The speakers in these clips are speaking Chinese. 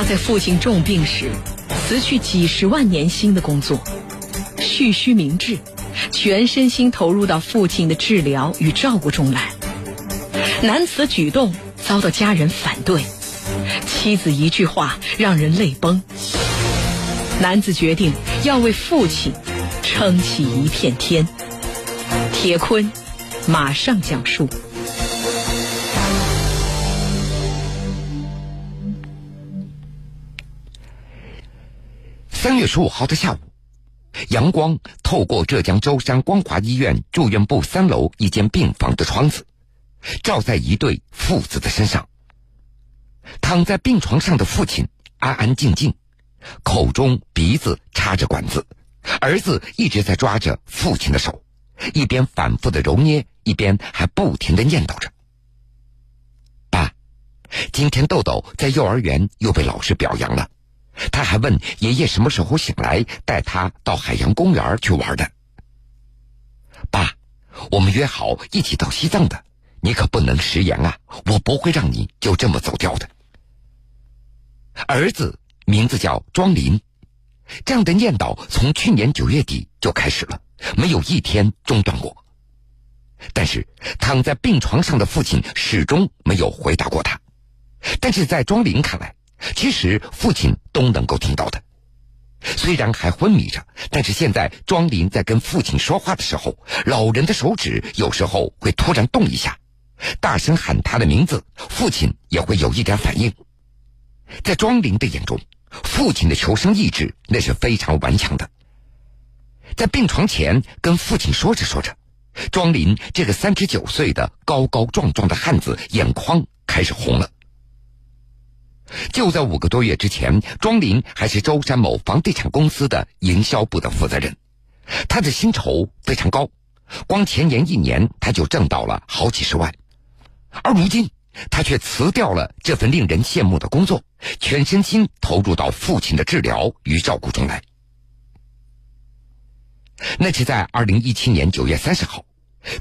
他在父亲重病时辞去几十万年薪的工作，蓄须明志，全身心投入到父亲的治疗与照顾中来。男子举动遭到家人反对，妻子一句话让人泪崩。男子决定要为父亲撑起一片天。铁坤马上讲述。三月十五号的下午，阳光透过浙江舟山光华医院住院部三楼一间病房的窗子，照在一对父子的身上。躺在病床上的父亲安安静静，口中鼻子插着管子，儿子一直在抓着父亲的手，一边反复的揉捏，一边还不停的念叨着：“爸，今天豆豆在幼儿园又被老师表扬了。”他还问爷爷什么时候醒来，带他到海洋公园去玩的。爸，我们约好一起到西藏的，你可不能食言啊！我不会让你就这么走掉的。儿子名字叫庄林，这样的念叨从去年九月底就开始了，没有一天中断过。但是躺在病床上的父亲始终没有回答过他。但是在庄林看来。其实父亲都能够听到的，虽然还昏迷着，但是现在庄林在跟父亲说话的时候，老人的手指有时候会突然动一下，大声喊他的名字，父亲也会有一点反应。在庄林的眼中，父亲的求生意志那是非常顽强的。在病床前跟父亲说着说着，庄林这个三十九岁的高高壮壮的汉子眼眶开始红了。就在五个多月之前，庄林还是舟山某房地产公司的营销部的负责人，他的薪酬非常高，光前年一年他就挣到了好几十万，而如今他却辞掉了这份令人羡慕的工作，全身心投入到父亲的治疗与照顾中来。那是在二零一七年九月三十号，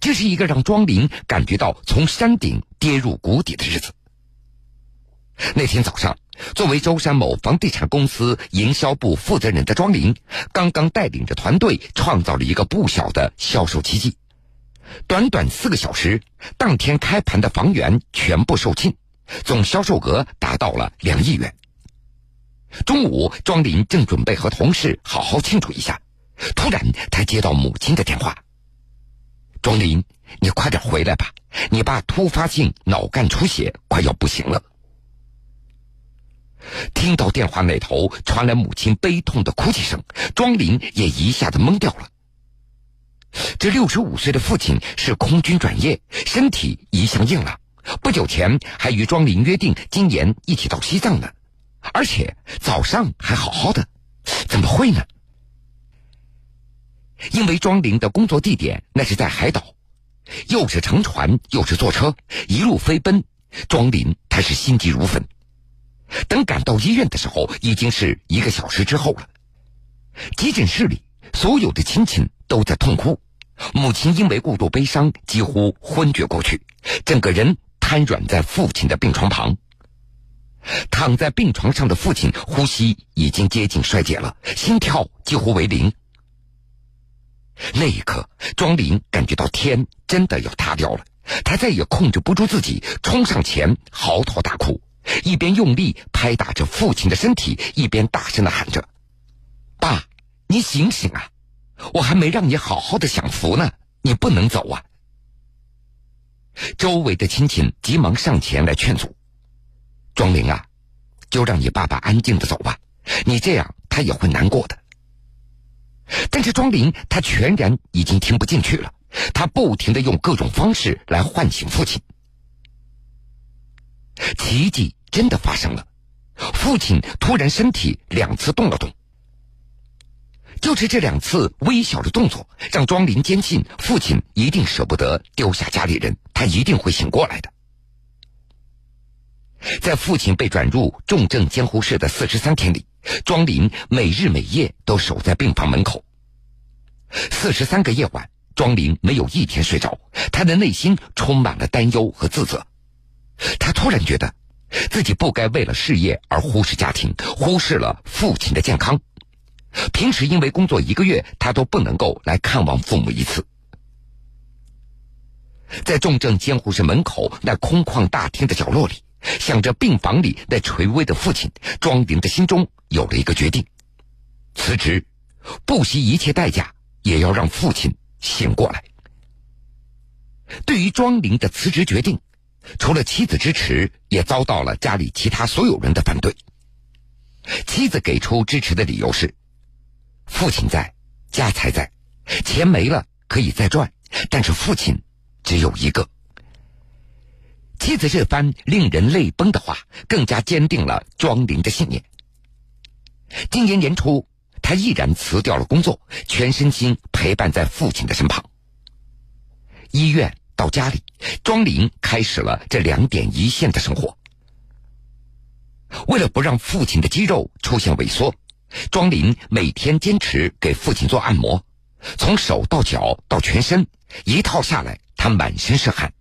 这是一个让庄林感觉到从山顶跌入谷底的日子。那天早上，作为舟山某房地产公司营销部负责人的庄林，刚刚带领着团队创造了一个不小的销售奇迹。短短四个小时，当天开盘的房源全部售罄，总销售额达到了两亿元。中午，庄林正准备和同事好好庆祝一下，突然他接到母亲的电话：“庄林，你快点回来吧，你爸突发性脑干出血，快要不行了。”听到电话那头传来母亲悲痛的哭泣声，庄林也一下子懵掉了。这六十五岁的父亲是空军转业，身体一向硬朗，不久前还与庄林约定今年一起到西藏呢，而且早上还好好的，怎么会呢？因为庄林的工作地点那是在海岛，又是乘船又是坐车，一路飞奔，庄林他是心急如焚。等赶到医院的时候，已经是一个小时之后了。急诊室里，所有的亲戚都在痛哭，母亲因为过度悲伤，几乎昏厥过去，整个人瘫软在父亲的病床旁。躺在病床上的父亲，呼吸已经接近衰竭了，心跳几乎为零。那一刻，庄林感觉到天真的要塌掉了，他再也控制不住自己，冲上前嚎啕大哭。一边用力拍打着父亲的身体，一边大声的喊着：“爸，你醒醒啊！我还没让你好好的享福呢，你不能走啊！”周围的亲戚急忙上前来劝阻：“庄玲啊，就让你爸爸安静的走吧，你这样他也会难过的。”但是庄玲他全然已经听不进去了，他不停的用各种方式来唤醒父亲。奇迹真的发生了，父亲突然身体两次动了动。就是这两次微小的动作，让庄林坚信父亲一定舍不得丢下家里人，他一定会醒过来的。在父亲被转入重症监护室的四十三天里，庄林每日每夜都守在病房门口。四十三个夜晚，庄林没有一天睡着，他的内心充满了担忧和自责。他突然觉得，自己不该为了事业而忽视家庭，忽视了父亲的健康。平时因为工作一个月，他都不能够来看望父母一次。在重症监护室门口那空旷大厅的角落里，想着病房里那垂危的父亲，庄林的心中有了一个决定：辞职，不惜一切代价也要让父亲醒过来。对于庄林的辞职决定，除了妻子支持，也遭到了家里其他所有人的反对。妻子给出支持的理由是：父亲在，家财在，钱没了可以再赚，但是父亲只有一个。妻子这番令人泪崩的话，更加坚定了庄林的信念。今年年初，他毅然辞掉了工作，全身心陪伴在父亲的身旁。医院到家里，庄林开始了这两点一线的生活。为了不让父亲的肌肉出现萎缩，庄林每天坚持给父亲做按摩，从手到脚到全身，一套下来，他满身是汗。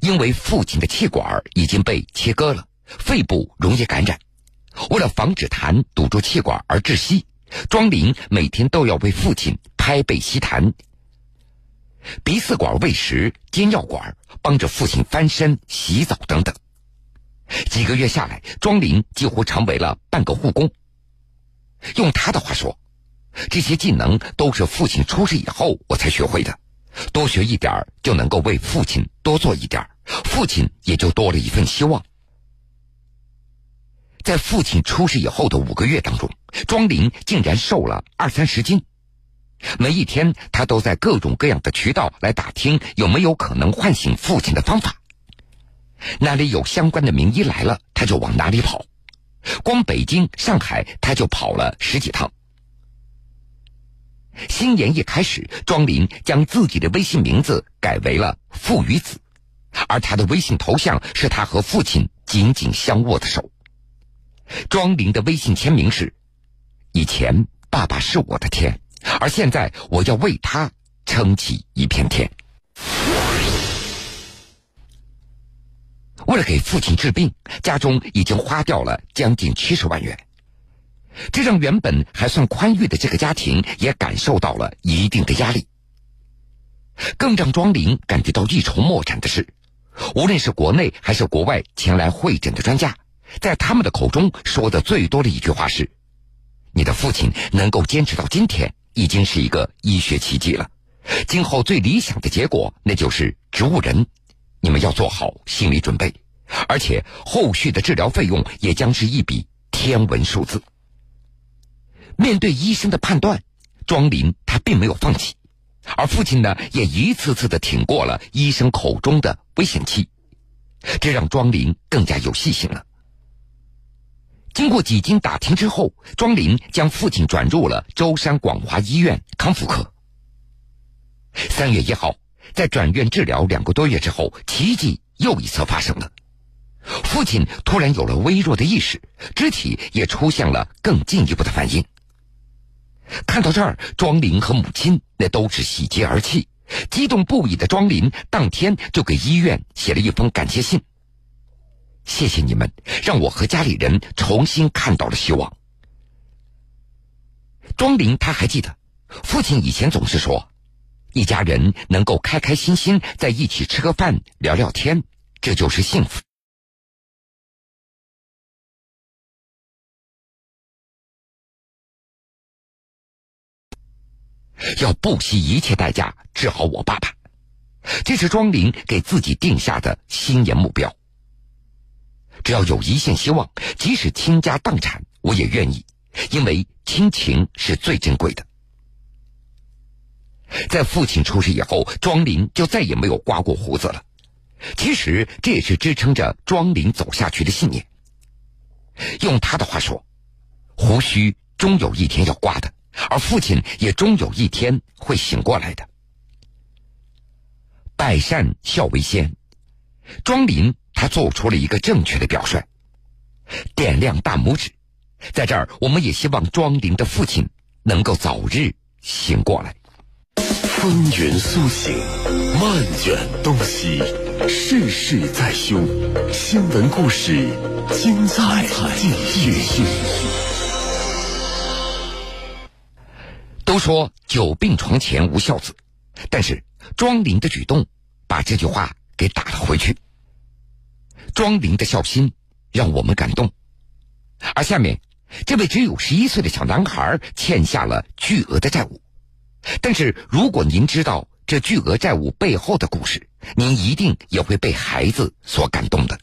因为父亲的气管已经被切割了，肺部容易感染。为了防止痰堵住气管而窒息，庄林每天都要为父亲拍背吸痰。鼻饲管喂食、煎药管，帮着父亲翻身、洗澡等等。几个月下来，庄林几乎成为了半个护工。用他的话说，这些技能都是父亲出事以后我才学会的。多学一点就能够为父亲多做一点父亲也就多了一份希望。在父亲出事以后的五个月当中，庄林竟然瘦了二三十斤。每一天，他都在各种各样的渠道来打听有没有可能唤醒父亲的方法。哪里有相关的名医来了，他就往哪里跑。光北京、上海，他就跑了十几趟。新年一开始，庄林将自己的微信名字改为了“父与子”，而他的微信头像是他和父亲紧紧相握的手。庄林的微信签名是：“以前爸爸是我的天。”而现在，我要为他撑起一片天。为了给父亲治病，家中已经花掉了将近七十万元，这让原本还算宽裕的这个家庭也感受到了一定的压力。更让庄林感觉到一筹莫展的是，无论是国内还是国外前来会诊的专家，在他们的口中说的最多的一句话是：“你的父亲能够坚持到今天。”已经是一个医学奇迹了，今后最理想的结果那就是植物人，你们要做好心理准备，而且后续的治疗费用也将是一笔天文数字。面对医生的判断，庄林他并没有放弃，而父亲呢也一次次的挺过了医生口中的危险期，这让庄林更加有信心了。经过几经打听之后，庄林将父亲转入了舟山广华医院康复科。三月一号，在转院治疗两个多月之后，奇迹又一次发生了，父亲突然有了微弱的意识，肢体也出现了更进一步的反应。看到这儿，庄林和母亲那都是喜极而泣，激动不已的庄林当天就给医院写了一封感谢信。谢谢你们，让我和家里人重新看到了希望。庄林他还记得，父亲以前总是说，一家人能够开开心心在一起吃个饭、聊聊天，这就是幸福。要不惜一切代价治好我爸爸，这是庄林给自己定下的新年目标。只要有一线希望，即使倾家荡产，我也愿意，因为亲情是最珍贵的。在父亲出事以后，庄林就再也没有刮过胡子了。其实这也是支撑着庄林走下去的信念。用他的话说：“胡须终有一天要刮的，而父亲也终有一天会醒过来的。”百善孝为先，庄林。他做出了一个正确的表率，点亮大拇指。在这儿，我们也希望庄林的父亲能够早日醒过来。风云苏醒，漫卷东西，世事在修，新闻故事精彩继续。都说久病床前无孝子，但是庄林的举动把这句话给打了回去。庄灵的孝心让我们感动，而下面这位只有十一岁的小男孩欠下了巨额的债务。但是，如果您知道这巨额债务背后的故事，您一定也会被孩子所感动的。